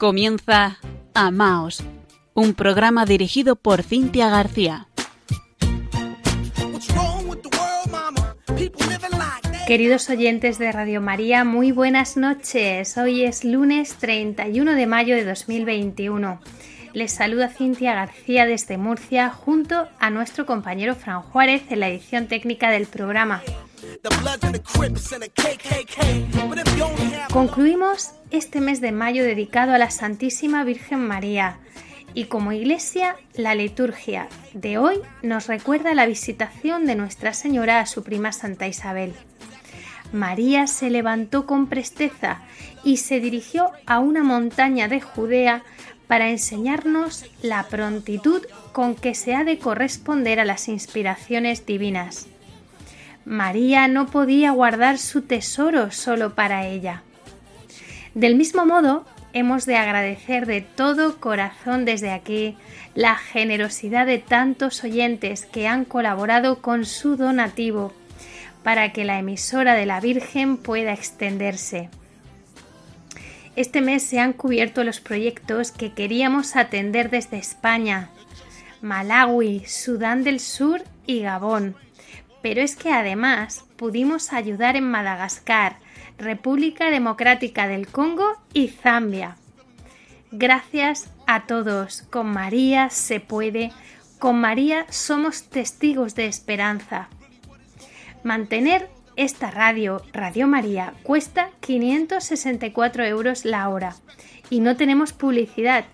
Comienza Amaos, un programa dirigido por Cintia García. Queridos oyentes de Radio María, muy buenas noches. Hoy es lunes 31 de mayo de 2021. Les saluda Cintia García desde Murcia junto a nuestro compañero Fran Juárez en la edición técnica del programa. Concluimos este mes de mayo dedicado a la Santísima Virgen María y como iglesia la liturgia de hoy nos recuerda la visitación de Nuestra Señora a su prima Santa Isabel. María se levantó con presteza y se dirigió a una montaña de Judea para enseñarnos la prontitud con que se ha de corresponder a las inspiraciones divinas. María no podía guardar su tesoro solo para ella. Del mismo modo, hemos de agradecer de todo corazón desde aquí la generosidad de tantos oyentes que han colaborado con su donativo para que la emisora de la Virgen pueda extenderse. Este mes se han cubierto los proyectos que queríamos atender desde España, Malawi, Sudán del Sur y Gabón pero es que además pudimos ayudar en Madagascar, República Democrática del Congo y Zambia. Gracias a todos, con María se puede, con María somos testigos de esperanza. Mantener esta radio, Radio María, cuesta 564 euros la hora y no tenemos publicidad,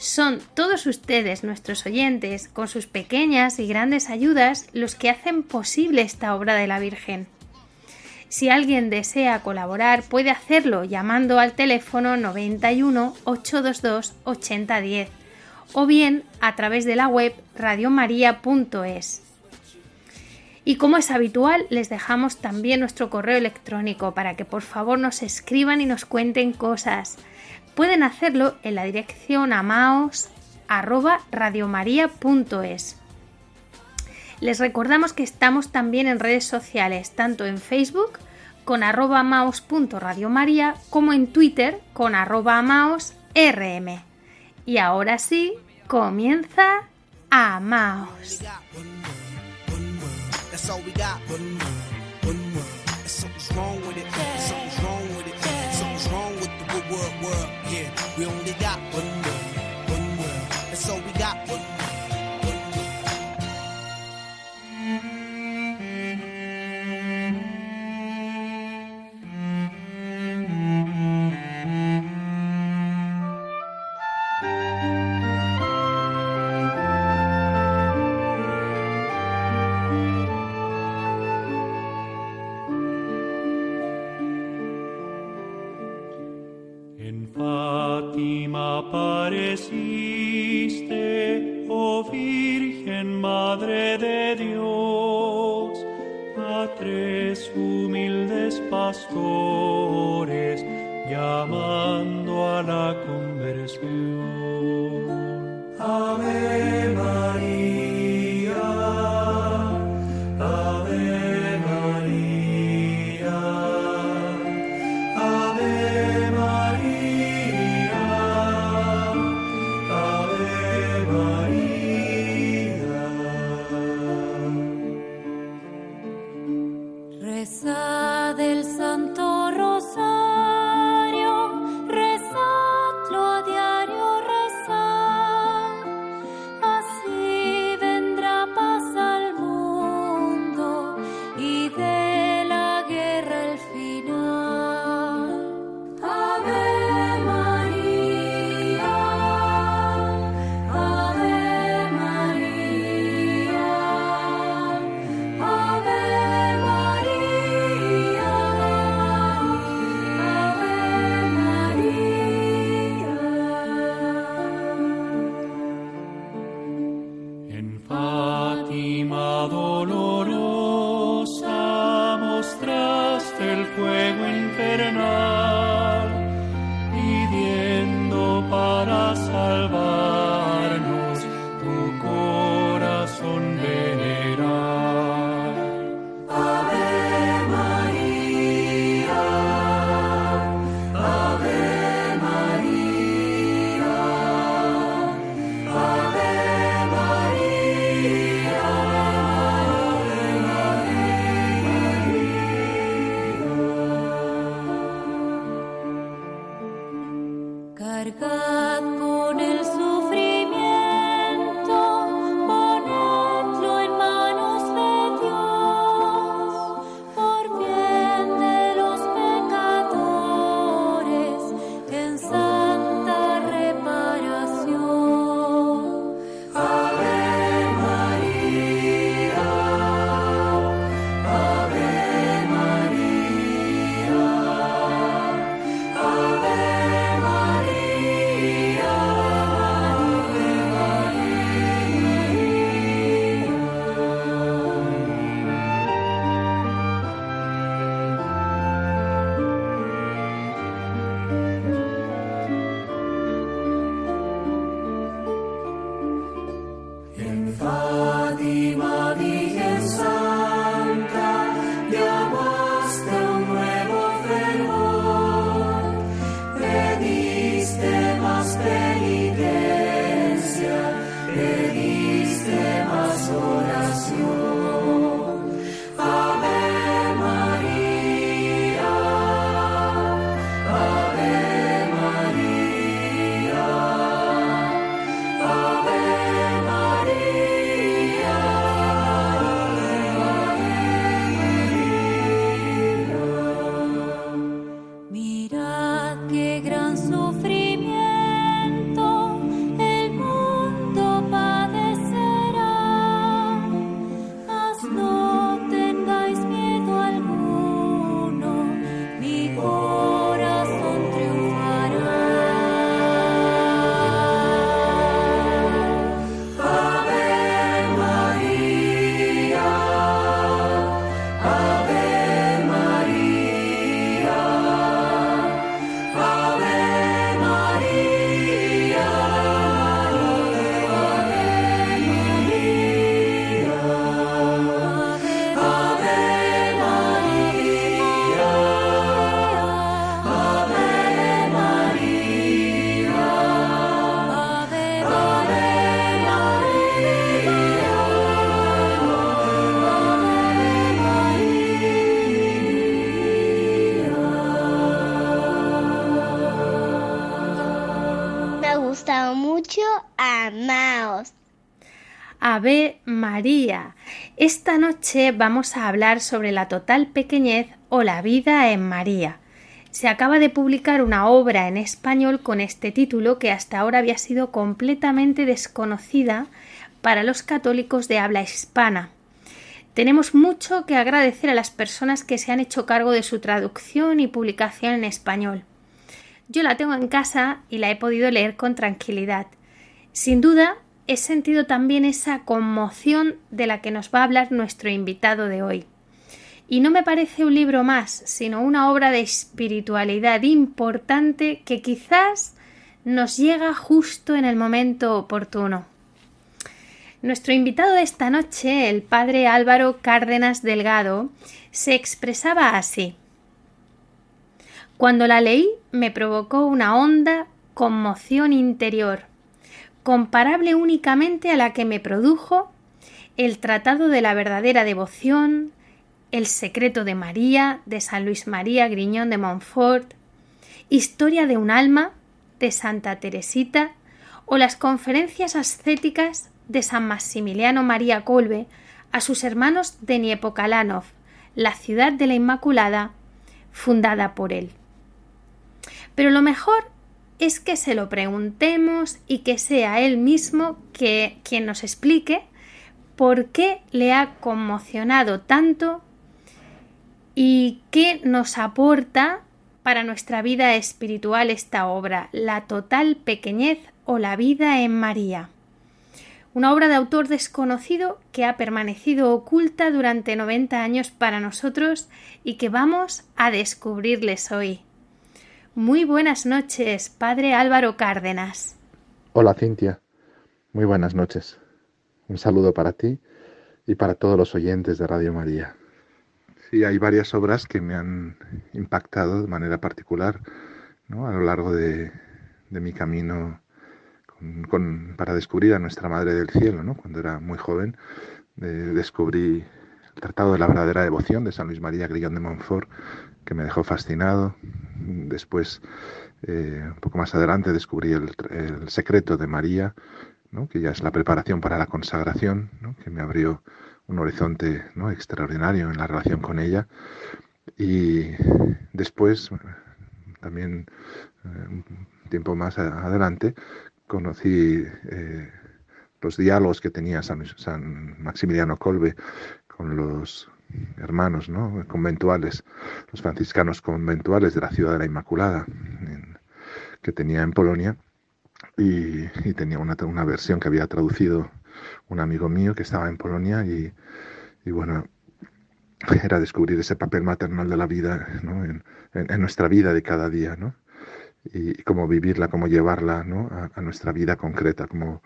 son todos ustedes, nuestros oyentes, con sus pequeñas y grandes ayudas, los que hacen posible esta obra de la Virgen. Si alguien desea colaborar, puede hacerlo llamando al teléfono 91 822 8010 o bien a través de la web radiomaria.es. Y como es habitual, les dejamos también nuestro correo electrónico para que por favor nos escriban y nos cuenten cosas. Pueden hacerlo en la dirección amaos@radiomaria.es. Les recordamos que estamos también en redes sociales, tanto en Facebook con arroba amaos.radiomaria como en Twitter con arroba amaosrm. Y ahora sí, comienza Amaos. Santo Rosario, rezadlo a diario. Vamos a hablar sobre la total pequeñez o la vida en María. Se acaba de publicar una obra en español con este título que hasta ahora había sido completamente desconocida para los católicos de habla hispana. Tenemos mucho que agradecer a las personas que se han hecho cargo de su traducción y publicación en español. Yo la tengo en casa y la he podido leer con tranquilidad. Sin duda, he sentido también esa conmoción de la que nos va a hablar nuestro invitado de hoy. Y no me parece un libro más, sino una obra de espiritualidad importante que quizás nos llega justo en el momento oportuno. Nuestro invitado de esta noche, el padre Álvaro Cárdenas Delgado, se expresaba así. Cuando la leí me provocó una honda conmoción interior comparable únicamente a la que me produjo el Tratado de la verdadera devoción, el secreto de María de San Luis María Griñón de Montfort, Historia de un alma de Santa Teresita o las conferencias ascéticas de San Maximiliano María Colbe a sus hermanos de Niepokalanov, la ciudad de la Inmaculada, fundada por él. Pero lo mejor es que se lo preguntemos y que sea él mismo que, quien nos explique por qué le ha conmocionado tanto y qué nos aporta para nuestra vida espiritual esta obra, La total pequeñez o la vida en María. Una obra de autor desconocido que ha permanecido oculta durante 90 años para nosotros y que vamos a descubrirles hoy. Muy buenas noches, Padre Álvaro Cárdenas. Hola, Cintia. Muy buenas noches. Un saludo para ti y para todos los oyentes de Radio María. Sí, hay varias obras que me han impactado de manera particular ¿no? a lo largo de, mi camino para descubrir a nuestra Madre del Cielo. ¿no? Cuando era muy joven descubrí el Tratado de la Verdadera Devoción de San Luis María Grillón de Montfort, que me dejó fascinado. Después, eh, un poco más adelante, descubrí el, secreto de María, que ya es la preparación para la consagración, que me abrió un horizonte ¿no? extraordinario en la relación con ella. Y después, también eh, un tiempo más adelante, conocí eh, los diálogos que tenía San, San Maximiliano Colbe con los hermanos ¿no? conventuales, los franciscanos conventuales de la ciudad de la Inmaculada, que tenía en Polonia, y, tenía una, una, versión que había traducido un amigo mío que estaba en Polonia, y, bueno, era descubrir ese papel maternal de la vida en, nuestra vida de cada día, ¿no? y, cómo vivirla, cómo llevarla ¿no? a, a nuestra vida concreta, cómo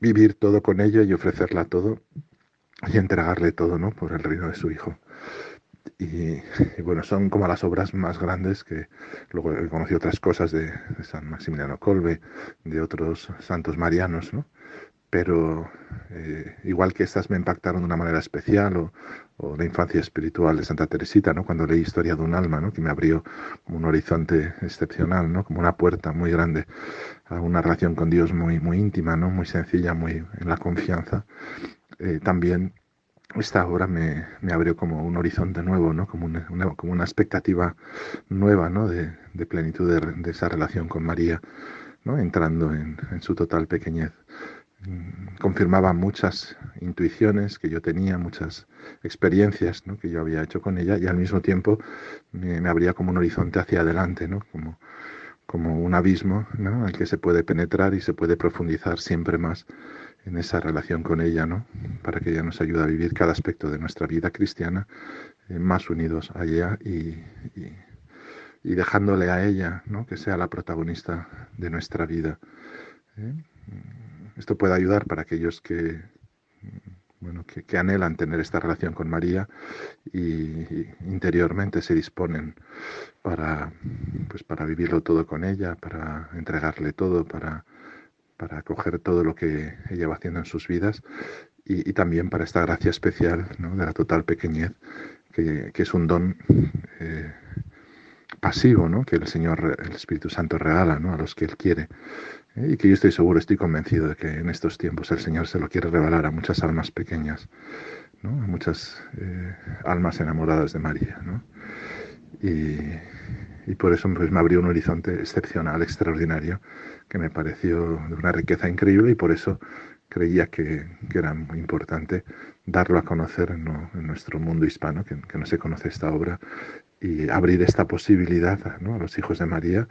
vivir todo con ella y ofrecerla todo y entregarle todo, ¿no? Por el reino de su hijo. Y, bueno, son como las obras más grandes que luego he conocido otras cosas de, San Maximiliano Colbe, de otros santos marianos, ¿no? Pero eh, igual que estas me impactaron de una manera especial, o, o, la infancia espiritual de Santa Teresita, ¿no? Cuando leí Historia de un alma, ¿no? Que me abrió un horizonte excepcional, ¿no? Como una puerta muy grande a una relación con Dios muy, muy íntima, ¿no? Muy sencilla, muy en la confianza. Eh, también esta obra me, abrió como un horizonte nuevo, ¿no? como, una, como una expectativa nueva ¿no? de, de plenitud de, de, esa relación con María, ¿no? entrando en, en, su total pequeñez. Mm, confirmaba muchas intuiciones que yo tenía, muchas experiencias ¿no? que yo había hecho con ella y al mismo tiempo me, me abría como un horizonte hacia adelante, ¿no? como, como un abismo ¿no? al que se puede penetrar y se puede profundizar siempre más en esa relación con ella, ¿no? Para que ella nos ayude a vivir cada aspecto de nuestra vida cristiana eh, más unidos a ella y, y, dejándole a ella, ¿no? Que sea la protagonista de nuestra vida. ¿eh? Esto puede ayudar para aquellos que, bueno, que, que, anhelan tener esta relación con María y, y, interiormente se disponen para, pues para vivirlo todo con ella, para entregarle todo, para para acoger todo lo que ella va haciendo en sus vidas y, también para esta gracia especial de la total pequeñez, que, es un don eh, pasivo ¿no? que el Señor, el Espíritu Santo regala ¿no? a los que Él quiere. ¿eh? Y que yo estoy seguro, estoy convencido de que en estos tiempos el Señor se lo quiere revelar a muchas almas pequeñas, a muchas eh, almas enamoradas de María. Y, y por eso pues, me abrió un horizonte excepcional, extraordinario, que me pareció de una riqueza increíble y por eso creía que, que era muy importante darlo a conocer ¿no? en nuestro mundo hispano, que, no se conoce esta obra, y abrir esta posibilidad a los hijos de María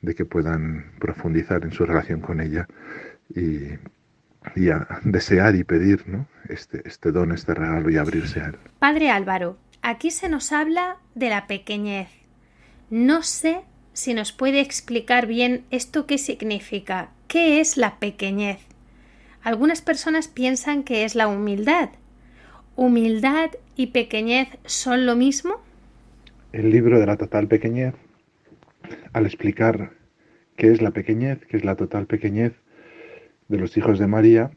de que puedan profundizar en su relación con ella y, y desear y pedir ¿no? este, este don, este regalo y abrirse a él. Padre Álvaro, aquí se nos habla de la pequeñez. No sé si nos puede explicar bien esto qué significa, qué es la pequeñez. Algunas personas piensan que es la humildad. ¿Humildad y pequeñez son lo mismo? El libro de la total pequeñez, al explicar qué es la pequeñez, qué es la total pequeñez de los hijos de María,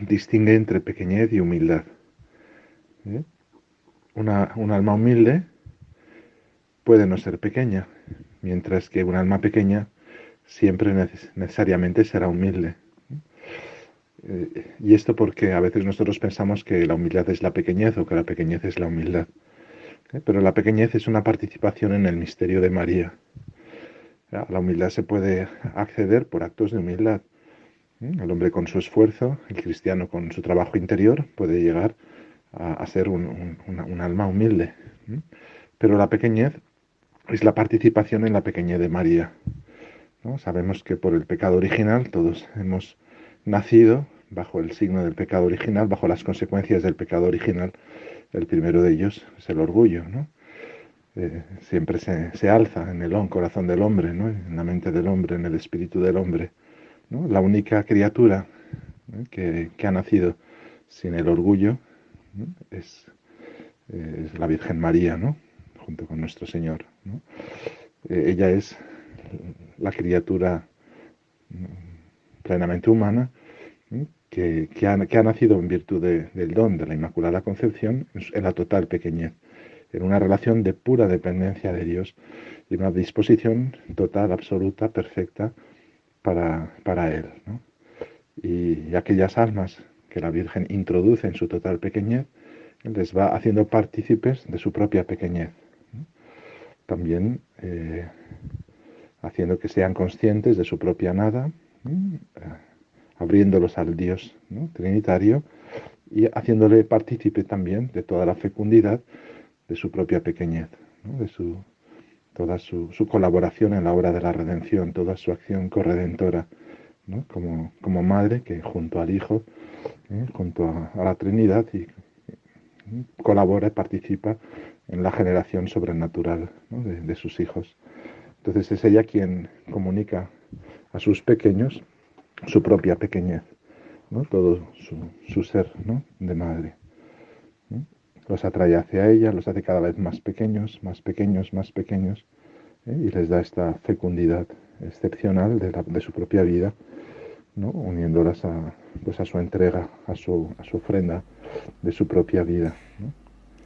distingue entre pequeñez y humildad. ¿Eh? Una, un alma humilde puede no ser pequeña, mientras que un alma pequeña siempre necesariamente será humilde. Eh, y esto porque a veces nosotros pensamos que la humildad es la pequeñez o que la pequeñez es la humildad. ¿Eh? Pero la pequeñez es una participación en el misterio de María. La humildad se puede acceder por actos de humildad. ¿Eh? El hombre con su esfuerzo, el cristiano con su trabajo interior, puede llegar a, ser un, alma humilde. Pero la pequeñez es la participación en la pequeñez de María. ¿no? Sabemos que por el pecado original todos hemos nacido bajo el signo del pecado original, bajo las consecuencias del pecado original. El primero de ellos es el orgullo, ¿no? Eh, siempre se, se, alza en el corazón del hombre, ¿no? en la mente del hombre, en el espíritu del hombre. ¿no? La única criatura que, que, ha nacido sin el orgullo es, es, la Virgen María, ¿no? junto con nuestro Señor. Eh, ella es la criatura plenamente humana que, que, ha, que, ha, nacido en virtud de, del don de la Inmaculada Concepción en la total pequeñez, en una relación de pura dependencia de Dios y una disposición total, absoluta, perfecta para, para Él. Y, y aquellas almas que la Virgen introduce en su total pequeñez, les va haciendo partícipes de su propia pequeñez también eh, haciendo que sean conscientes de su propia nada, ¿eh? abriéndolos al Dios ¿no? trinitario y haciéndole partícipe también de toda la fecundidad de su propia pequeñez, ¿no? de su, toda su, colaboración en la obra de la redención, toda su acción corredentora, ¿no? como, como, madre que junto al Hijo, ¿eh? junto a, a, la Trinidad, y, colabora y participa en la generación sobrenatural de, sus hijos. Entonces es ella quien comunica a sus pequeños su propia pequeñez, todo su, ser de madre. Los atrae hacia ella, los hace cada vez más pequeños, más pequeños, más pequeños, ¿eh? y les da esta fecundidad excepcional de, su propia vida, uniéndolas a, pues a su entrega, a su, a su ofrenda de su propia vida.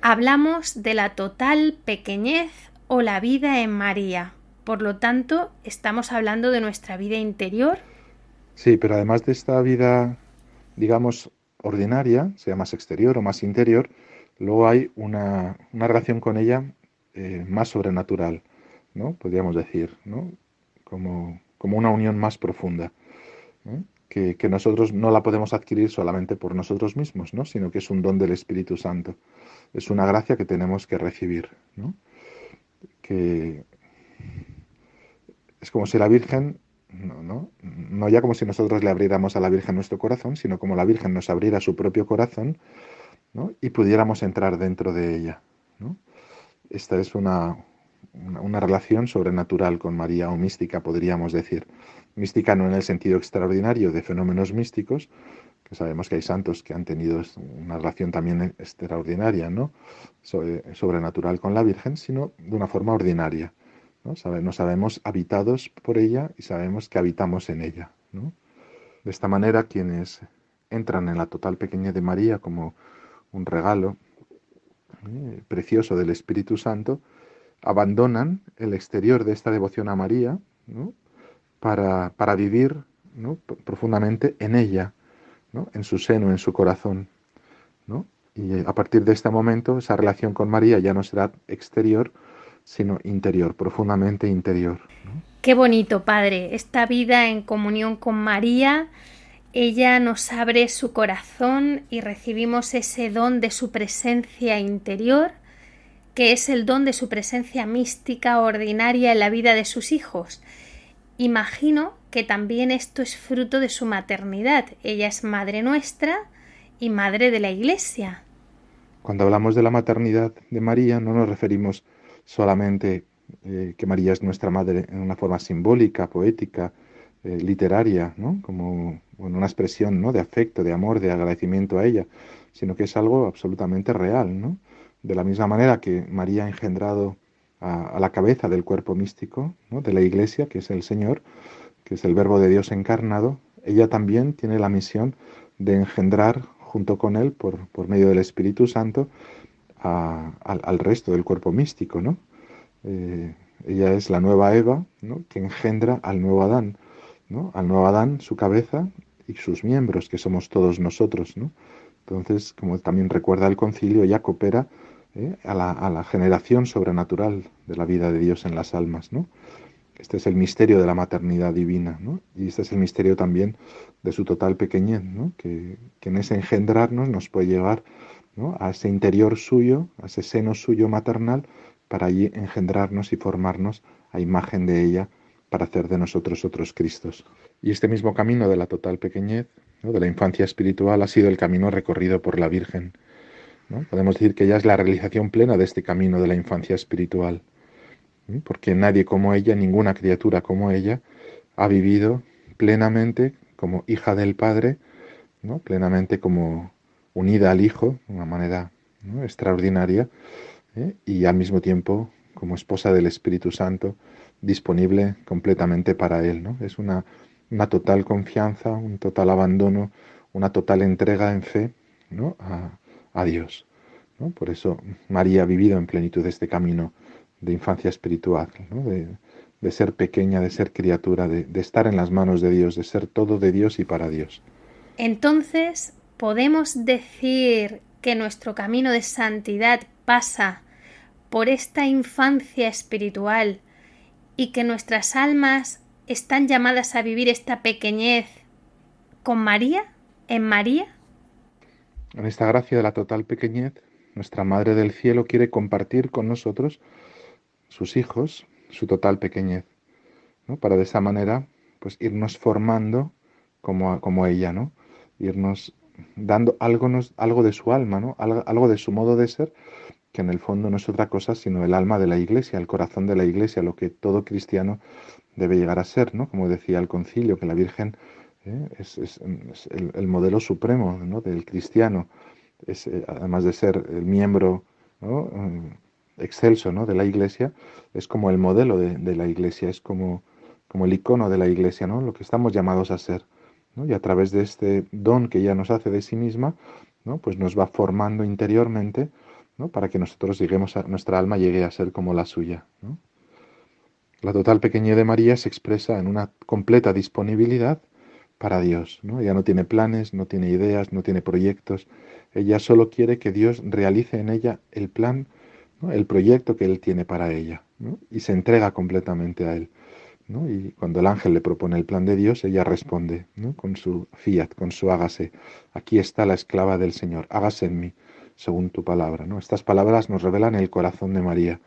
Hablamos de la total pequeñez o la vida en María. Por lo tanto, estamos hablando de nuestra vida interior. Sí, pero además de esta vida, digamos, ordinaria, sea más exterior o más interior, luego hay una, relación con ella eh, más sobrenatural, ¿no? Podríamos decir, ¿no? Como, como una unión más profunda, que, nosotros no la podemos adquirir solamente por nosotros mismos, ¿no? Sino que es un don del Espíritu Santo. Es una gracia que tenemos que recibir, ¿no? Que, es como si la Virgen, no, no, no ya como si nosotros le abriéramos a la Virgen nuestro corazón, sino como la Virgen nos abriera su propio corazón ¿no? y pudiéramos entrar dentro de ella. Esta es una, una, relación sobrenatural con María o mística, podríamos decir. Mística no en el sentido extraordinario de fenómenos místicos, que sabemos que hay santos que han tenido una relación también extraordinaria, ¿no? sobrenatural con la Virgen, sino de una forma ordinaria ¿no? Nos sabemos habitados por ella y sabemos que habitamos en ella. De esta manera, quienes entran en la total pequeñez de María como un regalo ¿eh? precioso del Espíritu Santo, abandonan el exterior de esta devoción a María para, para, vivir profundamente en ella, en su seno, en su corazón. Y a partir de este momento, esa relación con María ya no será exterior, sino interior, profundamente interior. Qué bonito, Padre, esta vida en comunión con María. Ella nos abre su corazón y recibimos ese don de su presencia interior, que es el don de su presencia mística ordinaria en la vida de sus hijos. Imagino que también esto es fruto de su maternidad. Ella es madre nuestra y madre de la Iglesia. Cuando hablamos de la maternidad de María no nos referimos solamente eh, que María es nuestra madre en una forma simbólica, poética, eh, literaria, ¿no? como una expresión ¿no? de afecto, de amor, de agradecimiento a ella, sino que es algo absolutamente real. ¿no? De la misma manera que María ha engendrado a, la cabeza del cuerpo místico ¿no? de la Iglesia, que es el Señor, que es el Verbo de Dios encarnado, ella también tiene la misión de engendrar junto con Él, por, por medio del Espíritu Santo, al, resto del cuerpo místico, ¿no? Eh, ella es la nueva Eva, ¿no? Que engendra al nuevo Adán, ¿no? Al nuevo Adán, su cabeza y sus miembros, que somos todos nosotros, ¿no? Entonces, como también recuerda el concilio, ella coopera ¿eh? a, la, a, la, generación sobrenatural de la vida de Dios en las almas, ¿no? Este es el misterio de la maternidad divina, ¿no? Y este es el misterio también de su total pequeñez, ¿no? Que, que en ese engendrarnos nos puede llevar a ese interior suyo, a ese seno suyo maternal, para allí engendrarnos y formarnos a imagen de ella para hacer de nosotros otros Cristos. Y este mismo camino de la total pequeñez, de la infancia espiritual, ha sido el camino recorrido por la Virgen. Podemos decir que ella es la realización plena de este camino de la infancia espiritual, porque nadie como ella, ninguna criatura como ella, ha vivido plenamente como hija del Padre, ¿no? plenamente como, unida al Hijo de una manera extraordinaria ¿eh? y al mismo tiempo como esposa del Espíritu Santo disponible completamente para Él. ¿no? Es una, una total confianza, un total abandono, una total entrega en fe ¿no? a, Dios. ¿no? Por eso María ha vivido en plenitud este camino de infancia espiritual, de, de, ser pequeña, de ser criatura, de, de estar en las manos de Dios, de ser todo de Dios y para Dios. Entonces, podemos decir que nuestro camino de santidad pasa por esta infancia espiritual y que nuestras almas están llamadas a vivir esta pequeñez con María, en María? En esta gracia de la total pequeñez, nuestra Madre del Cielo quiere compartir con nosotros, sus hijos, su total pequeñez, ¿no? para de esa manera pues irnos formando como, como ella, ¿no? irnos dando algo, algo de su alma, ¿no? algo, de su modo de ser, que en el fondo no es otra cosa sino el alma de la iglesia, el corazón de la iglesia, lo que todo cristiano debe llegar a ser, ¿no? Como decía el concilio, que la Virgen ¿eh? es, el, modelo supremo del cristiano, es, eh, además de ser el miembro mm, excelso de la iglesia, es como el modelo de, la iglesia, es como, como, el icono de la iglesia, ¿no? lo que estamos llamados a ser. Y a través de este don que ella nos hace de sí misma, ¿no? pues nos va formando interiormente ¿no? para que nosotros lleguemos a, nuestra alma llegue a ser como la suya. La total pequeñez de María se expresa en una completa disponibilidad para Dios. ¿no? Ella no tiene planes, no tiene ideas, no tiene proyectos. Ella solo quiere que Dios realice en ella el plan, el proyecto que Él tiene para ella. Y se entrega completamente a Él. Y cuando el ángel le propone el plan de Dios, ella responde con su fiat, con su hágase. Aquí está la esclava del Señor, hágase en mí, según tu palabra. ¿no? Estas palabras nos revelan el corazón de María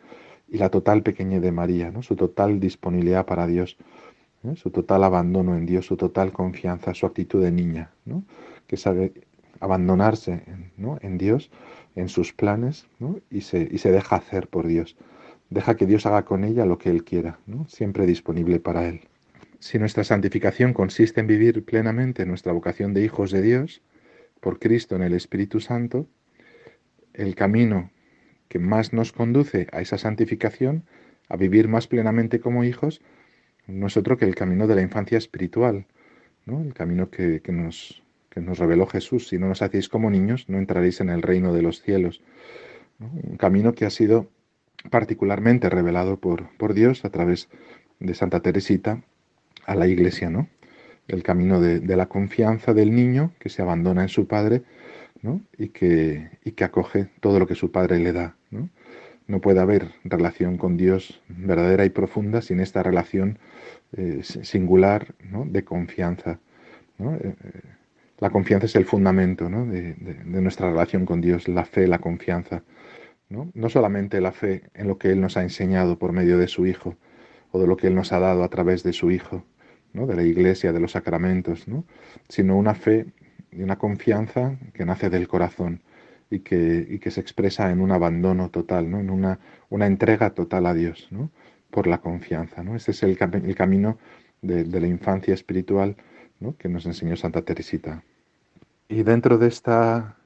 y la total pequeñez de María, ¿no? su total disponibilidad para Dios. Su total abandono en Dios, su total confianza, su actitud de niña, que sabe abandonarse en Dios, en sus planes, y, se, y se deja hacer por Dios. Deja que Dios haga con ella lo que Él quiera, siempre disponible para Él. Si nuestra santificación consiste en vivir plenamente nuestra vocación de hijos de Dios, por Cristo en el Espíritu Santo, el camino que más nos conduce a esa santificación, a vivir más plenamente como hijos, no es otro que el camino de la infancia espiritual, ¿no? el camino que, nos, nos, reveló Jesús. Si no nos hacéis como niños, no entraréis en el reino de los cielos. Un camino que ha sido particularmente revelado por, por, Dios a través de Santa Teresita a la Iglesia, ¿no? El camino de, la confianza del niño que se abandona en su padre ¿no? y, que, y que acoge todo lo que su padre le da. ¿No? no puede haber relación con Dios verdadera y profunda sin esta relación eh, singular de confianza. Eh, eh, la confianza es el fundamento de, nuestra relación con Dios, la fe, la confianza. ¿no? solamente la fe en lo que Él nos ha enseñado por medio de su Hijo o de lo que Él nos ha dado a través de su Hijo, de la Iglesia, de los sacramentos, sino una fe y una confianza que nace del corazón y que, que se expresa en un abandono total, ¿no? en una, una entrega total a Dios, ¿no? por la confianza. ¿no? Ese es el, el camino de, la infancia espiritual ¿no? que nos enseñó Santa Teresita. Y dentro de esta,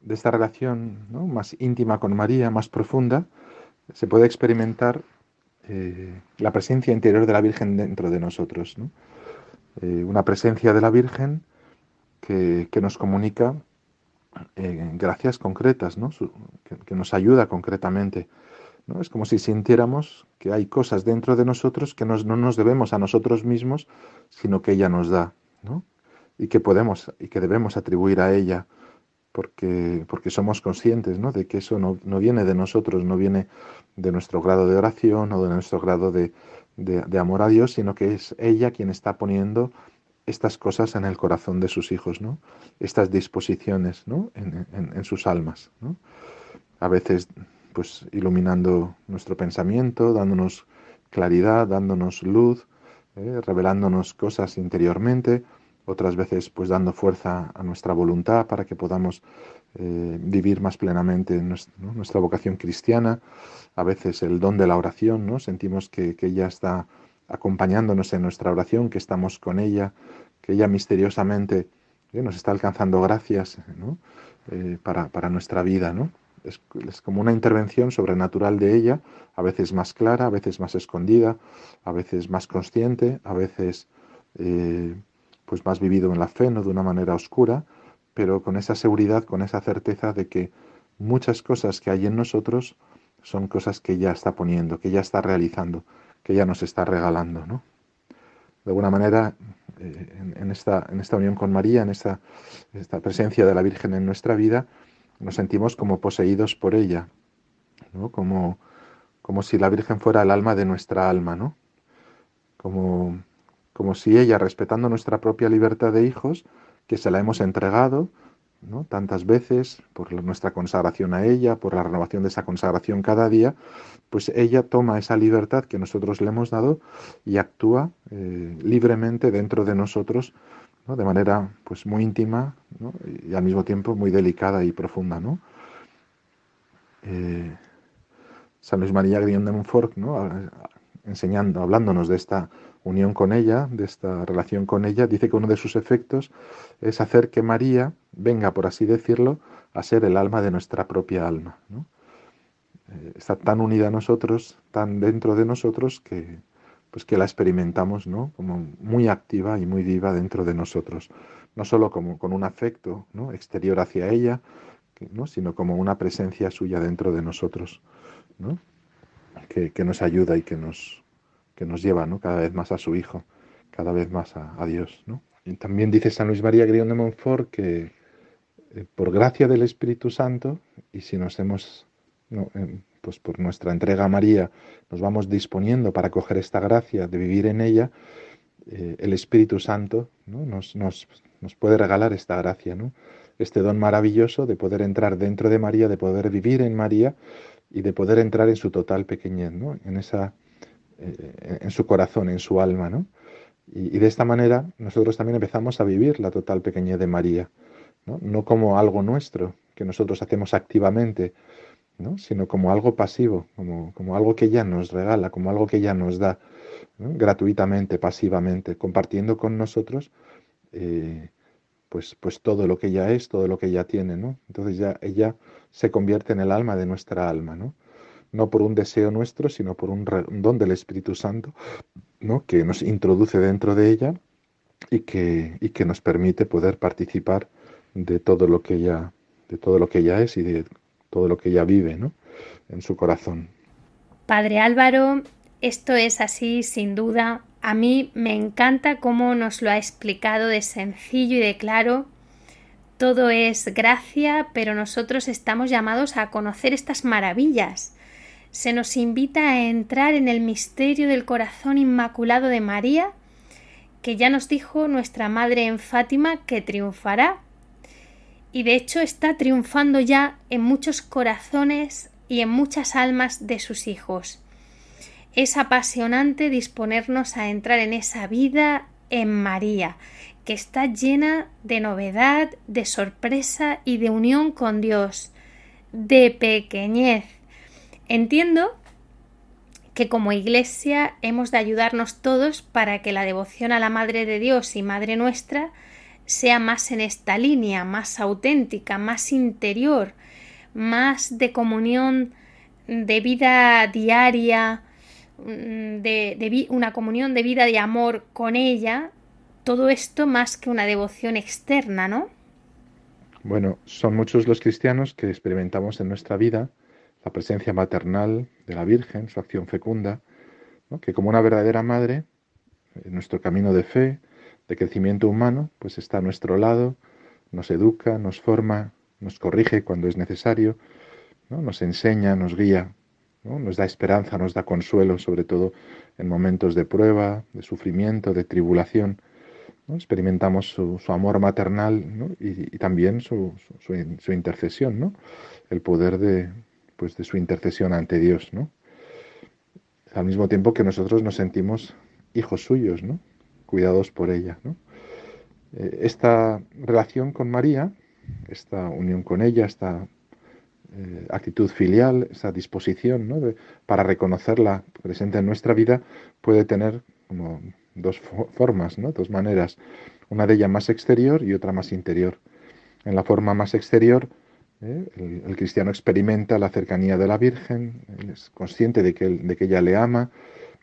de esta relación ¿no? más íntima con María, más profunda, se puede experimentar eh, la presencia interior de la Virgen dentro de nosotros. ¿no? Eh, una presencia de la Virgen que, que nos comunica eh, gracias concretas, ¿no? que, nos ayuda concretamente. ¿no? Es como si sintiéramos que hay cosas dentro de nosotros que no nos debemos a nosotros mismos, sino que ella nos da, ¿no? y que podemos y que debemos atribuir a ella, porque, porque somos conscientes ¿no? de que eso no, viene de nosotros, no viene de nuestro grado de oración o de nuestro grado de, de amor a Dios, sino que es ella quien está poniendo estas cosas en el corazón de sus hijos, ¿no? Estas disposiciones, ¿no? En, sus almas, ¿no? A veces, pues, iluminando nuestro pensamiento, dándonos claridad, dándonos luz, ¿eh? revelándonos cosas interiormente, otras veces, pues, dando fuerza a nuestra voluntad para que podamos eh, vivir más plenamente nuestra, vocación cristiana, a veces el don de la oración, ¿no? Sentimos que, que ella está acompañándonos en nuestra oración, que estamos con ella, que ella misteriosamente nos está alcanzando gracias eh, para, nuestra vida. ¿no? Es, como una intervención sobrenatural de ella, a veces más clara, a veces más escondida, a veces más consciente, a veces eh, pues más vivido en la fe, no de una manera oscura, pero con esa seguridad, con esa certeza de que muchas cosas que hay en nosotros son cosas que ella está poniendo, que ella está realizando, que ella nos está regalando, ¿no? De alguna manera, eh, en, esta, en esta unión con María, en esta, esta presencia de la Virgen en nuestra vida, nos sentimos como poseídos por ella, ¿no? Como, como si la Virgen fuera el alma de nuestra alma, ¿no? Como, como si ella, respetando nuestra propia libertad de hijos, que se la hemos entregado, tantas veces, por nuestra consagración a ella, por la renovación de esa consagración cada día, pues ella toma esa libertad que nosotros le hemos dado y actúa eh, libremente dentro de nosotros, de manera pues muy íntima y al mismo tiempo muy delicada y profunda. ¿no? Eh, San Luis María Grión de Montfort, enseñando, hablándonos de esta unión con ella, de esta relación con ella, dice que uno de sus efectos es hacer que María venga, por así decirlo, a ser el alma de nuestra propia alma. Eh, está tan unida a nosotros, tan dentro de nosotros, que, pues que la experimentamos ¿no? como muy activa y muy viva dentro de nosotros. No solo como con un afecto ¿no? exterior hacia ella, ¿no? sino como una presencia suya dentro de nosotros, ¿no? que, que, nos ayuda y que nos, que nos lleva ¿no? cada vez más a su Hijo, cada vez más a, Dios. ¿no? Y también dice San Luis María Grión de Montfort que eh, por gracia del Espíritu Santo, y si nos hemos, eh, pues por nuestra entrega a María, nos vamos disponiendo para coger esta gracia de vivir en ella, eh, el Espíritu Santo ¿no? nos, nos, nos, puede regalar esta gracia, ¿no? este don maravilloso de poder entrar dentro de María, de poder vivir en María y de poder entrar en su total pequeñez, ¿no? en, esa, en su corazón, en su alma. ¿no? Y, de esta manera nosotros también empezamos a vivir la total pequeñez de María. ¿no? como algo nuestro que nosotros hacemos activamente, ¿no? sino como algo pasivo, como, como, algo que ella nos regala, como algo que ella nos da gratuitamente, pasivamente, compartiendo con nosotros eh, pues, pues todo lo que ella es, todo lo que ella tiene. ¿no? Entonces ya ella se convierte en el alma de nuestra alma, ¿no? No por un deseo nuestro, sino por un, don del Espíritu Santo, ¿no? que nos introduce dentro de ella y que, y que nos permite poder participar de todo lo que ella, de todo lo que ella es y de todo lo que ella vive, ¿no? En su corazón. Padre Álvaro, esto es así sin duda. A mí me encanta cómo nos lo ha explicado de sencillo y de claro. Todo es gracia, pero nosotros estamos llamados a conocer estas maravillas. Se nos invita a entrar en el misterio del corazón inmaculado de María, que ya nos dijo nuestra Madre en Fátima que triunfará y de hecho está triunfando ya en muchos corazones y en muchas almas de sus hijos. Es apasionante disponernos a entrar en esa vida en María, que está llena de novedad, de sorpresa y de unión con Dios, de pequeñez. Entiendo que como Iglesia hemos de ayudarnos todos para que la devoción a la Madre de Dios y Madre nuestra sea más en esta línea, más auténtica, más interior, más de comunión de vida diaria, mm, de, una comunión de vida de amor con ella, todo esto más que una devoción externa, ¿no? Bueno, son muchos los cristianos que experimentamos en nuestra vida la presencia maternal de la Virgen, su acción fecunda, que como una verdadera madre, en nuestro camino de fe, de crecimiento humano, pues está a nuestro lado, nos educa, nos forma, nos corrige cuando es necesario, ¿no? nos enseña, nos guía, ¿no? nos da esperanza, nos da consuelo, sobre todo en momentos de prueba, de sufrimiento, de tribulación. Experimentamos su, amor maternal y, también su, intercesión, el poder de, pues, de su intercesión ante Dios. ¿no? Al mismo tiempo que nosotros nos sentimos hijos suyos, ¿no? cuidados por ella. Eh, esta relación con María, esta unión con ella, esta eh, actitud filial, esa disposición para reconocerla presente en nuestra vida, puede tener como dos formas, ¿no? dos maneras, una de ellas más exterior y otra más interior. En la forma más exterior, ¿eh? el, cristiano experimenta la cercanía de la Virgen, es consciente de que, de que ella le ama,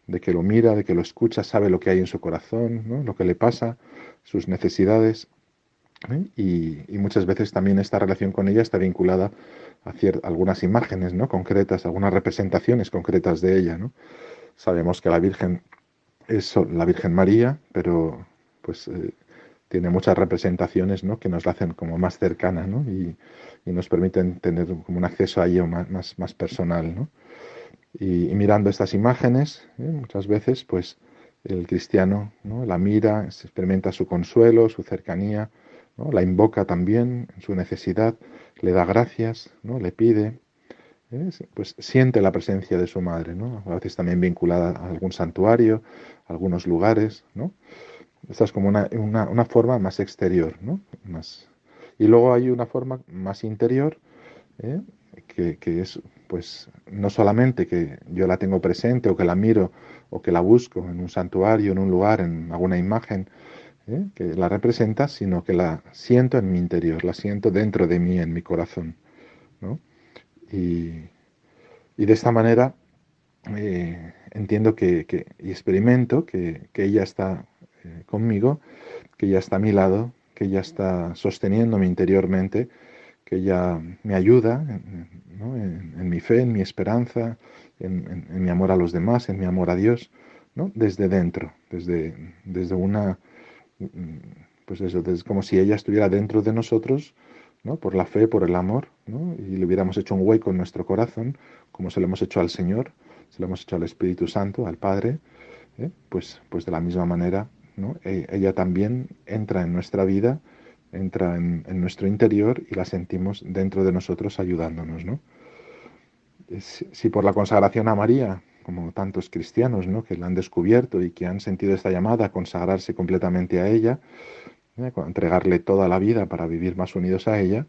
de que lo mira, de que lo escucha, sabe lo que hay en su corazón, ¿no? lo que le pasa, sus necesidades. ¿eh? Y, muchas veces también esta relación con ella está vinculada a algunas imágenes ¿no? concretas, algunas representaciones concretas de ella. ¿no? Sabemos que la Virgen es la Virgen María, pero pues eh, tiene muchas representaciones ¿no? que nos la hacen como más cercana ¿no? y, y, nos permiten tener como un acceso a ella más, más, más personal. ¿no? Y, mirando estas imágenes, ¿eh? muchas veces, pues el cristiano ¿no? la mira, experimenta su consuelo, su cercanía, la invoca también en su necesidad, le da gracias, ¿no? le pide, ¿eh? pues siente la presencia de su madre, ¿no? a veces también vinculada a algún santuario, a algunos lugares. ¿no? Esta es como una, una, una forma más exterior. ¿no? Más... Y luego hay una forma más interior, ¿eh? que, que, es pues no solamente que yo la tengo presente o que la miro o que la busco en un santuario, en un lugar, en alguna imagen ¿eh? que la representa, sino que la siento en mi interior, la siento dentro de mí, en mi corazón. Y, de esta manera eh, entiendo que, y experimento que, ella está eh, conmigo, que ella está a mi lado, que ella está sosteniéndome interiormente, que ella me ayuda en, mi fe, en mi esperanza, en, mi amor a los demás, en mi amor a Dios, ¿no? desde dentro, desde, desde una, pues eso, desde, como si ella estuviera dentro de nosotros, ¿no? por la fe, por el amor, ¿no? y le hubiéramos hecho un hueco en nuestro corazón, como se lo hemos hecho al Señor, se lo hemos hecho al Espíritu Santo, al Padre, ¿eh? pues, pues de la misma manera e, ella también entra en nuestra vida, entra en, nuestro interior y la sentimos dentro de nosotros ayudándonos. ¿no? Si, por la consagración a María, como tantos cristianos ¿no? que la han descubierto y que han sentido esta llamada a consagrarse completamente a ella, ¿eh? entregarle toda la vida para vivir más unidos a ella,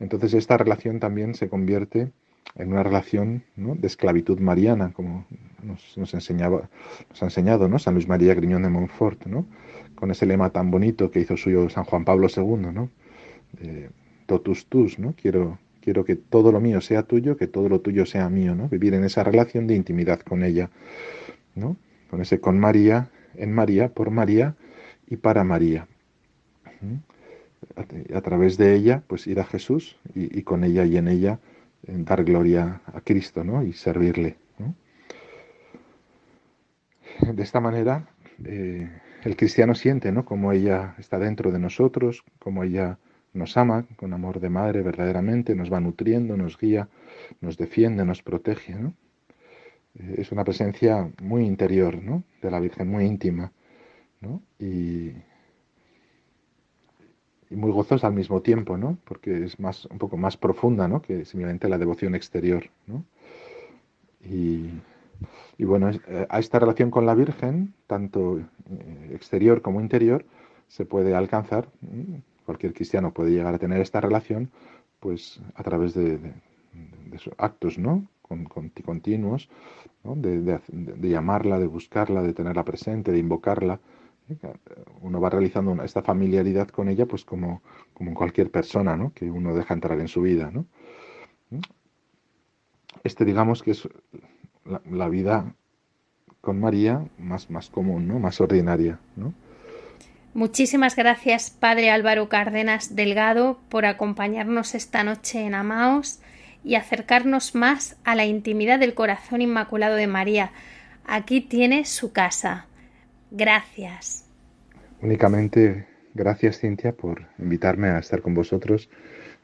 entonces esta relación también se convierte en una relación de esclavitud mariana, como nos, enseñaba, nos ha enseñado ¿no? San Luis María Griñón de Montfort, ¿no? con ese lema tan bonito que hizo suyo San Juan Pablo II, ¿no? totus tus, ¿no? Quiero, quiero que todo lo mío sea tuyo, que todo lo tuyo sea mío, ¿no? Vivir en esa relación de intimidad con ella, ¿no? Con ese con María, en María, por María y para María. A, través de ella, pues ir a Jesús y con ella y en ella dar gloria a Cristo ¿no? y servirle. De esta manera, eh, el cristiano siente ¿no? como ella está dentro de nosotros, como ella nos ama con amor de madre verdaderamente, nos va nutriendo, nos guía, nos defiende, nos protege. Eh, es una presencia muy interior ¿no? de la Virgen, muy íntima. Y, y muy gozosa al mismo tiempo, ¿no? Porque es más, un poco más profunda, ¿no? Que simplemente la devoción exterior, ¿no? Y, bueno, eh, a esta relación con la Virgen, tanto eh, exterior como interior, se puede alcanzar, cualquier cristiano puede llegar a tener esta relación, pues a través de, actos, ¿no? Con, continuos. De, de, llamarla, de buscarla, de tenerla presente, de invocarla, uno va realizando esta familiaridad con ella, pues como, como cualquier persona, ¿no? Que uno deja entrar en su vida, ¿no? Este, digamos que es la, vida con María más, más común, ¿no? Más ordinaria. Muchísimas gracias, Padre Álvaro Cárdenas Delgado, por acompañarnos esta noche en Amaos y acercarnos más a la intimidad del corazón inmaculado de María. Aquí tiene su casa. Gracias. Únicamente gracias, Cintia, por invitarme a estar con vosotros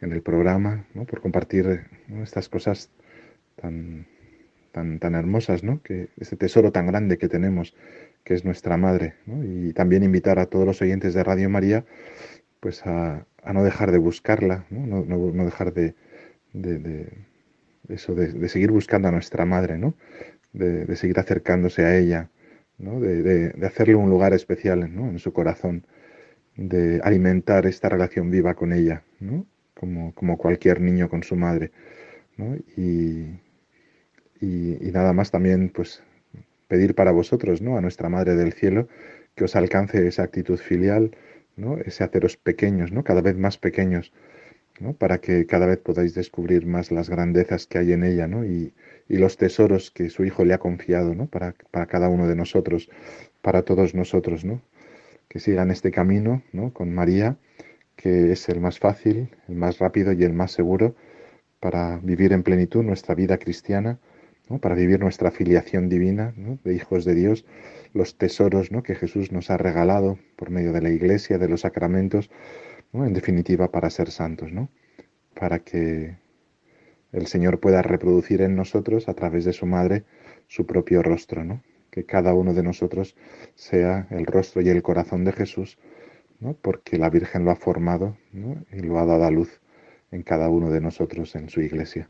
en el programa, ¿no? por compartir estas cosas tan, tan, tan hermosas, ¿no? que este tesoro tan grande que tenemos, que es nuestra madre. Y también invitar a todos los oyentes de Radio María pues a, no dejar de buscarla, no, no, dejar de, eso, de, seguir buscando a nuestra madre, ¿no? de seguir acercándose a ella de, hacerle un lugar especial en su corazón, de alimentar esta relación viva con ella, como, como, cualquier niño con su madre. Y, y, nada más también pues pedir para vosotros, ¿no? a nuestra Madre del Cielo, que os alcance esa actitud filial, ¿no? ese haceros pequeños, ¿no? cada vez más pequeños, para que cada vez podáis descubrir más las grandezas que hay en ella ¿no? y, y los tesoros que su Hijo le ha confiado ¿no? para, para, cada uno de nosotros, para todos nosotros, ¿no? que sigan este camino ¿no? con María, que es el más fácil, el más rápido y el más seguro para vivir en plenitud nuestra vida cristiana, ¿no? para vivir nuestra filiación divina de hijos de Dios, los tesoros ¿no? que Jesús nos ha regalado por medio de la Iglesia, de los sacramentos, en definitiva para ser santos, ¿no? para que el Señor pueda reproducir en nosotros a través de su madre su propio rostro, ¿no? Que cada uno de nosotros sea el rostro y el corazón de Jesús, ¿no? Porque la Virgen lo ha formado y lo ha dado a luz en cada uno de nosotros en su iglesia.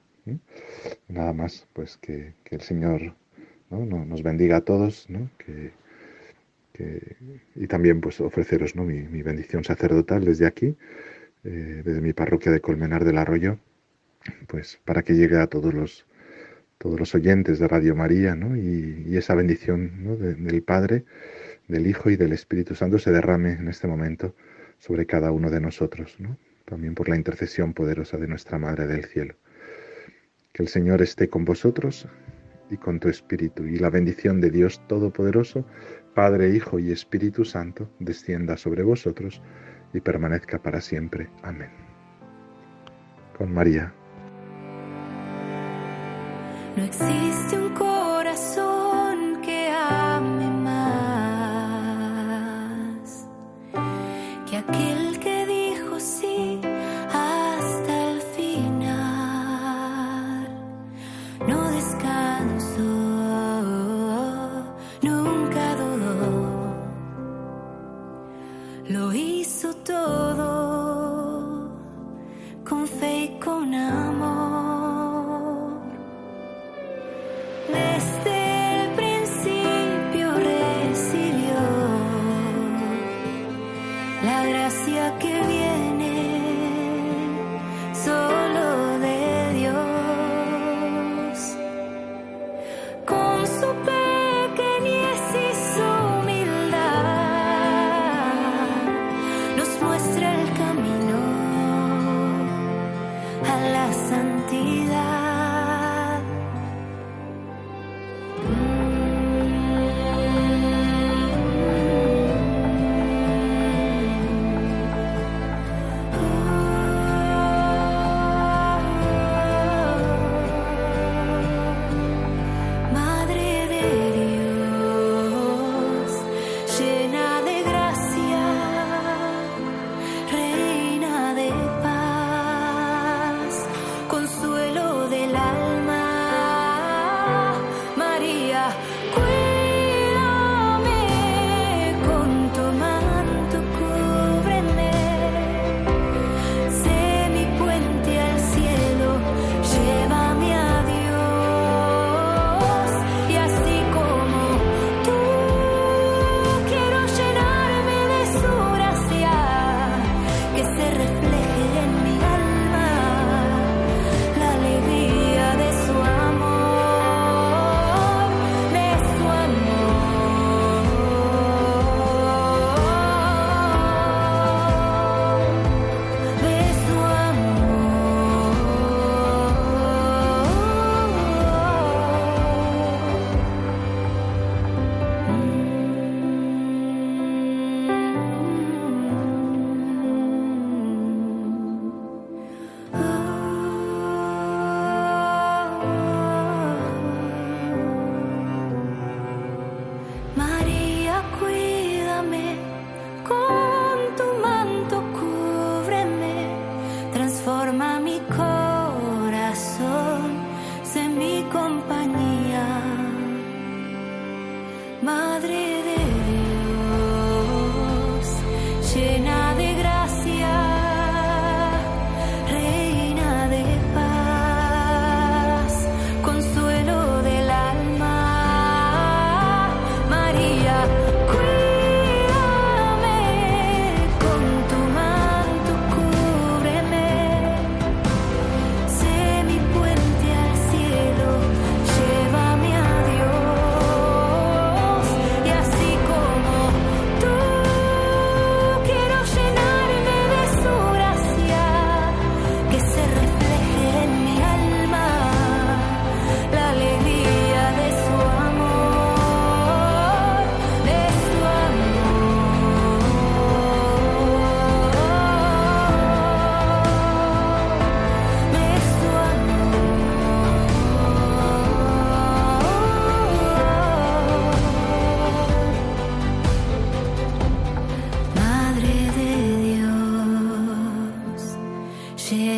Nada más, pues que, el Señor nos bendiga a todos, que, y también pues ofreceros ¿no? mi, bendición sacerdotal desde aquí, eh, desde mi parroquia de Colmenar del Arroyo, pues para que llegue a todos los, todos los oyentes de Radio María, ¿no? y, esa bendición del Padre, del Hijo y del Espíritu Santo se derrame en este momento sobre cada uno de nosotros, ¿no? también por la intercesión poderosa de nuestra Madre del Cielo. Que el Señor esté con vosotros y con tu Espíritu, y la bendición de Dios Todopoderoso, Padre, Hijo y Espíritu Santo, descienda sobre vosotros y permanezca para siempre. Amén. Con María no existe un corazón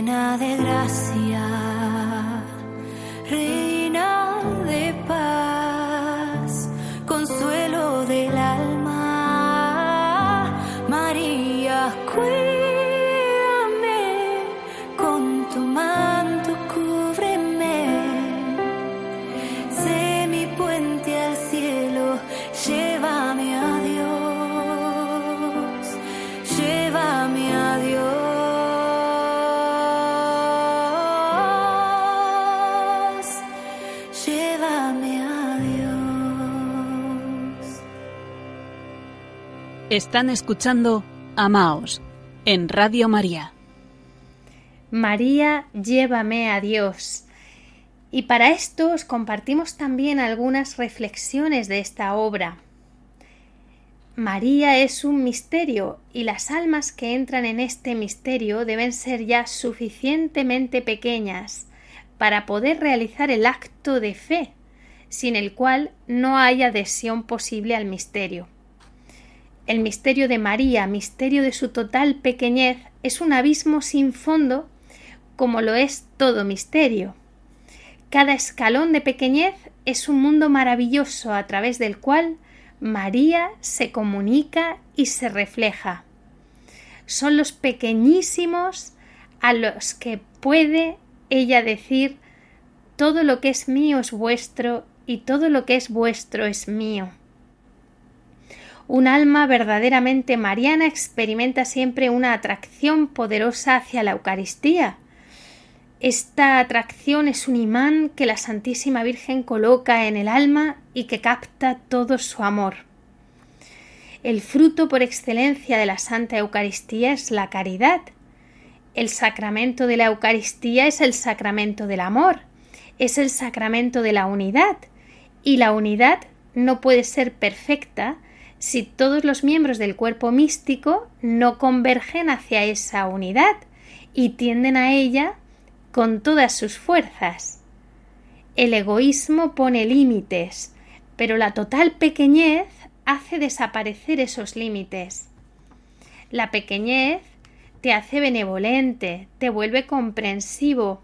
llena de gracia. Están escuchando Amaos en Radio María. María, llévame a Dios. Y para esto os compartimos también algunas reflexiones de esta obra. María es un misterio y las almas que entran en este misterio deben ser ya suficientemente pequeñas para poder realizar el acto de fe, sin el cual no hay adhesión posible al misterio. El misterio de María, misterio de su total pequeñez, es un abismo sin fondo, como lo es todo misterio. Cada escalón de pequeñez es un mundo maravilloso a través del cual María se comunica y se refleja. Son los pequeñísimos a los que puede ella decir todo lo que es mío es vuestro y todo lo que es vuestro es mío. Un alma verdaderamente mariana experimenta siempre una atracción poderosa hacia la Eucaristía, esta atracción es un imán que la Santísima Virgen coloca en el alma y que capta todo su amor. El fruto por excelencia de la Santa Eucaristía es la caridad. El sacramento de la Eucaristía es el sacramento del amor, es el sacramento de la unidad, y la unidad no puede ser perfecta si todos los miembros del cuerpo místico no convergen hacia esa unidad y tienden a ella con todas sus fuerzas. El egoísmo pone límites, pero la total pequeñez hace desaparecer esos límites. La pequeñez te hace benevolente, te vuelve comprensivo.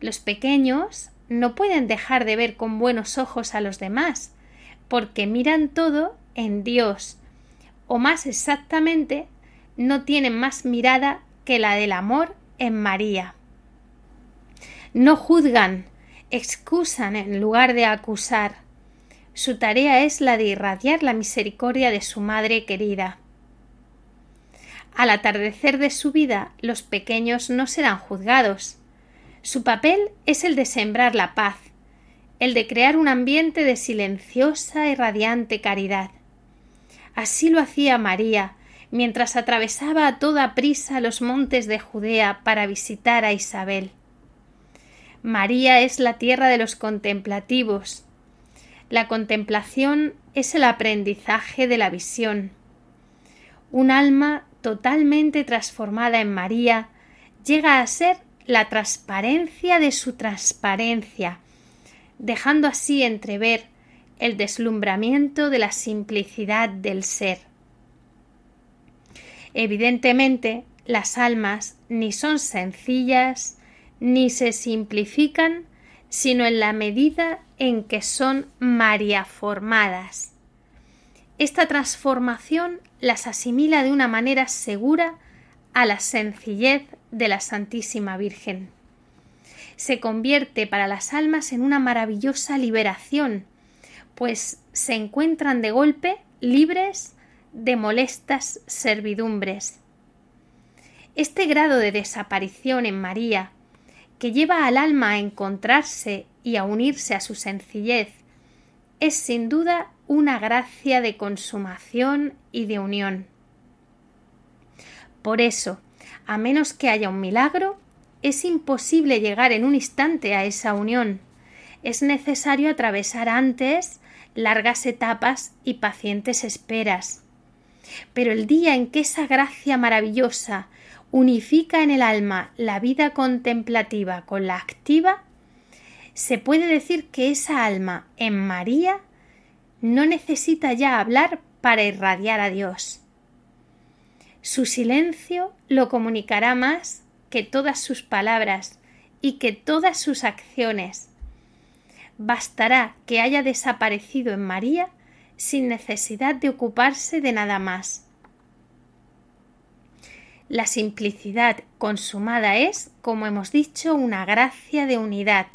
Los pequeños no pueden dejar de ver con buenos ojos a los demás, porque miran todo en Dios, o más exactamente, no tienen más mirada que la del amor en María. No juzgan, excusan en lugar de acusar. Su tarea es la de irradiar la misericordia de su madre querida. Al atardecer de su vida, los pequeños no serán juzgados. Su papel es el de sembrar la paz, el de crear un ambiente de silenciosa y radiante caridad. Así lo hacía María, mientras atravesaba a toda prisa los montes de Judea para visitar a Isabel. María es la tierra de los contemplativos. La contemplación es el aprendizaje de la visión. Un alma totalmente transformada en María llega a ser la transparencia de su transparencia, dejando así entrever el deslumbramiento de la simplicidad del ser. Evidentemente, las almas ni son sencillas, ni se simplifican sino en la medida en que son mariaformadas. Esta transformación las asimila de una manera segura a la sencillez de la Santísima Virgen. Se convierte para las almas en una maravillosa liberación, pues se encuentran de golpe libres de molestas servidumbres. Este grado de desaparición en María que lleva al alma a encontrarse y a unirse a su sencillez, es sin duda una gracia de consumación y de unión. Por eso, a menos que haya un milagro, es imposible llegar en un instante a esa unión. Es necesario atravesar antes largas etapas y pacientes esperas. Pero el día en que esa gracia maravillosa unifica en el alma la vida contemplativa con la activa, se puede decir que esa alma en María no necesita ya hablar para irradiar a Dios. Su silencio lo comunicará más que todas sus palabras y que todas sus acciones. Bastará que haya desaparecido en María sin necesidad de ocuparse de nada más. La simplicidad consumada es, como hemos dicho, una gracia de unidad.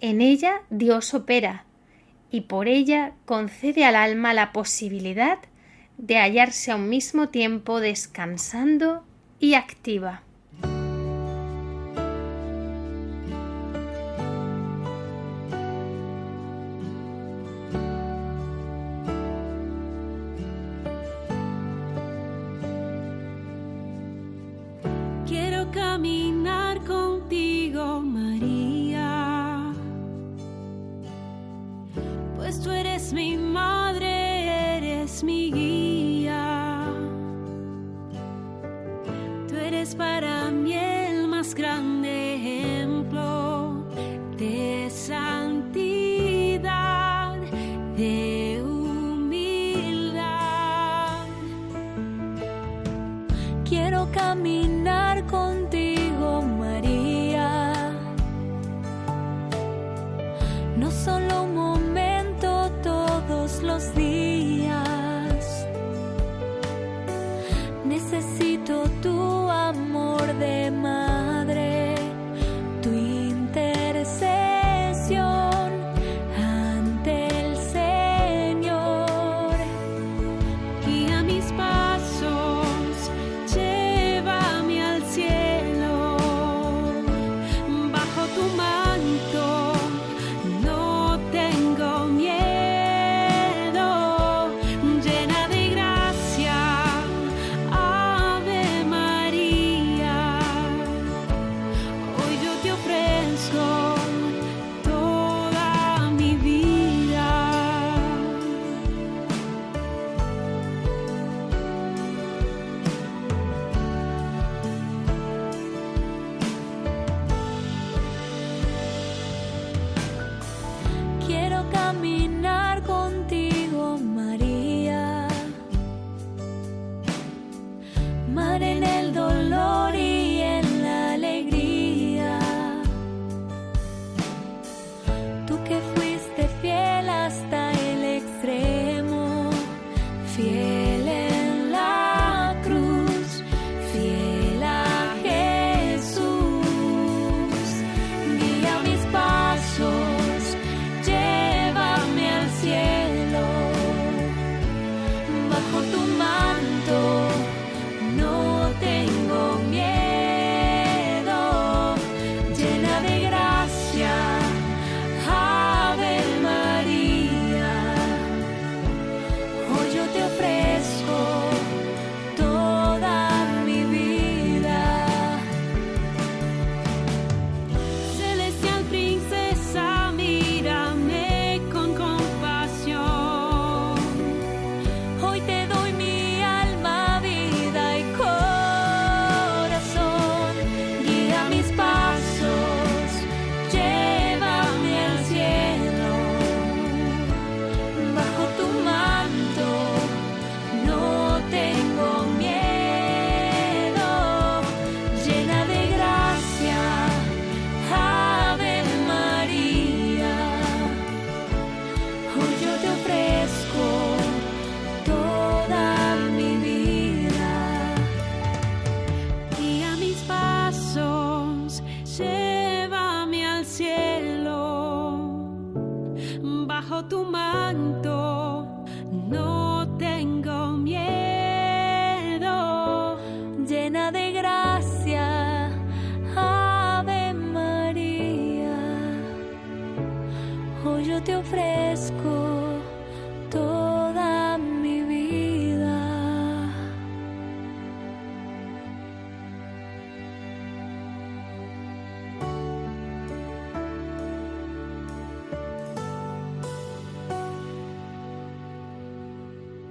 En ella Dios opera y por ella concede al alma la posibilidad de hallarse a un mismo tiempo descansando y activa.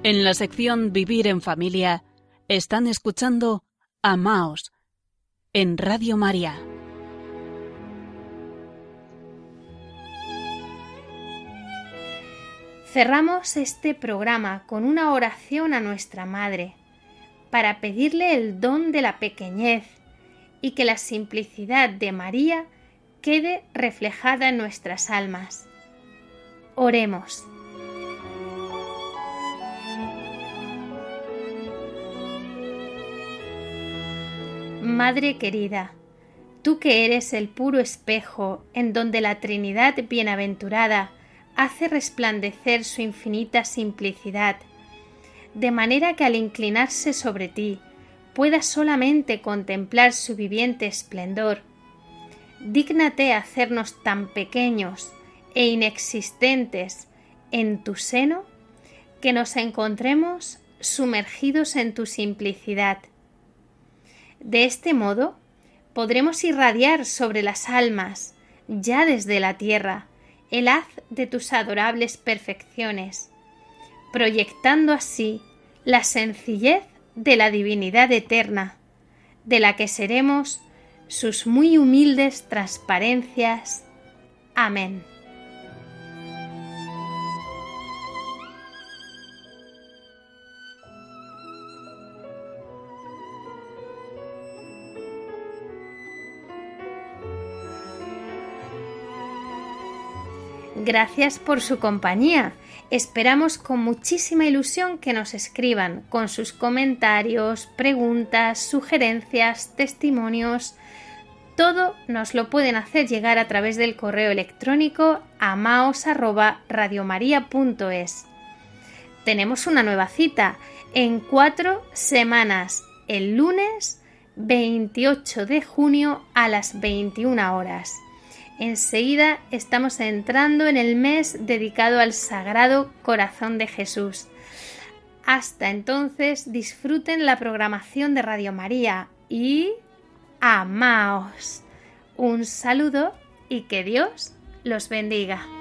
En la sección Vivir en Familia están escuchando Amaos en Radio María. Cerramos este programa con una oración a nuestra Madre para pedirle el don de la pequeñez y que la simplicidad de María quede reflejada en nuestras almas. Oremos. Madre querida, tú que eres el puro espejo en donde la Trinidad bienaventurada hace resplandecer su infinita simplicidad, de manera que al inclinarse sobre ti pueda solamente contemplar su viviente esplendor. Dígnate hacernos tan pequeños e inexistentes en tu seno que nos encontremos sumergidos en tu simplicidad de este modo, podremos irradiar sobre las almas, ya desde la tierra, el haz de tus adorables perfecciones, proyectando así la sencillez de la divinidad eterna, de la que seremos sus muy humildes transparencias. Amén. Gracias por su compañía. Esperamos con muchísima ilusión que nos escriban con sus comentarios, preguntas, sugerencias, testimonios. Todo nos lo pueden hacer llegar a través del correo electrónico amaos@radiomaria.es. Tenemos una nueva cita en cuatro semanas, el lunes 28 de junio a las 21 horas. Enseguida estamos entrando en el mes dedicado al Sagrado Corazón de Jesús. Hasta entonces disfruten la programación de Radio María y amaos. Un saludo y que Dios los bendiga.